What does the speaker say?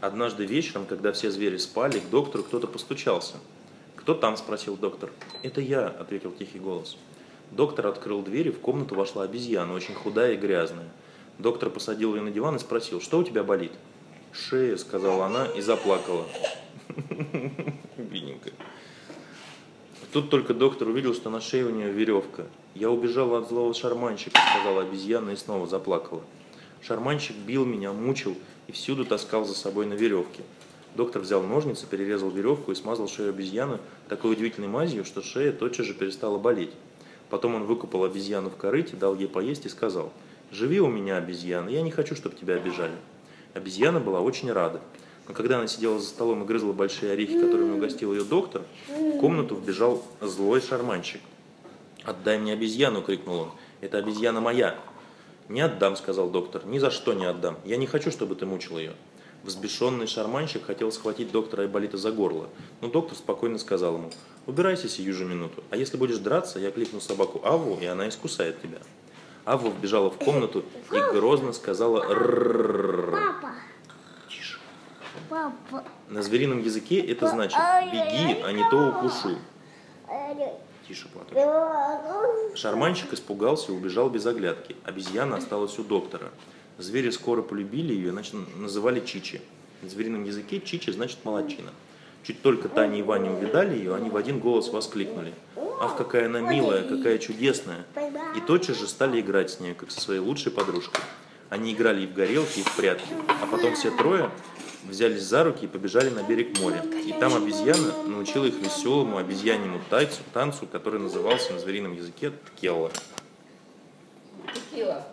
Однажды вечером, когда все звери спали, к доктору кто-то постучался. «Кто там?» – спросил доктор. «Это я», – ответил тихий голос. Доктор открыл дверь, и в комнату вошла обезьяна, очень худая и грязная. Доктор посадил ее на диван и спросил, что у тебя болит? «Шея», – сказала она и заплакала. Бедненькая. Тут только доктор увидел, что на шее у нее веревка. «Я убежала от злого шарманщика», – сказала обезьяна и снова заплакала. Шарманщик бил меня, мучил и всюду таскал за собой на веревке. Доктор взял ножницы, перерезал веревку и смазал шею обезьяны такой удивительной мазью, что шея тотчас же перестала болеть. Потом он выкупал обезьяну в корыте, дал ей поесть и сказал, «Живи у меня, обезьяна, я не хочу, чтобы тебя обижали». Обезьяна была очень рада. Но когда она сидела за столом и грызла большие орехи, которыми угостил ее доктор, в комнату вбежал злой шарманщик. «Отдай мне обезьяну!» – крикнул он. «Это обезьяна моя!» «Не отдам», – сказал доктор. «Ни за что не отдам. Я не хочу, чтобы ты мучил ее». Взбешенный шарманщик хотел схватить доктора Айболита за горло, но доктор спокойно сказал ему, «Убирайся сию же минуту, а если будешь драться, я кликну собаку Аву, и она искусает тебя». Авва вбежала в комнату и грозно сказала Папа. Тише. Папа. На зверином языке это значит «беги, а не то укушу». Тише, Платон. Шарманщик испугался и убежал без оглядки. Обезьяна осталась у доктора. Звери скоро полюбили ее, значит, называли Чичи. На зверином языке Чичи значит молодчина. Чуть только Таня и Ваня увидали ее, они в один голос воскликнули. «Ах, какая она милая, какая чудесная!» И тотчас же стали играть с ней, как со своей лучшей подружкой. Они играли и в горелки, и в прятки. А потом все трое взялись за руки и побежали на берег моря. И там обезьяна научила их веселому обезьяньему тайцу танцу который назывался на зверином языке ткелла. Текила.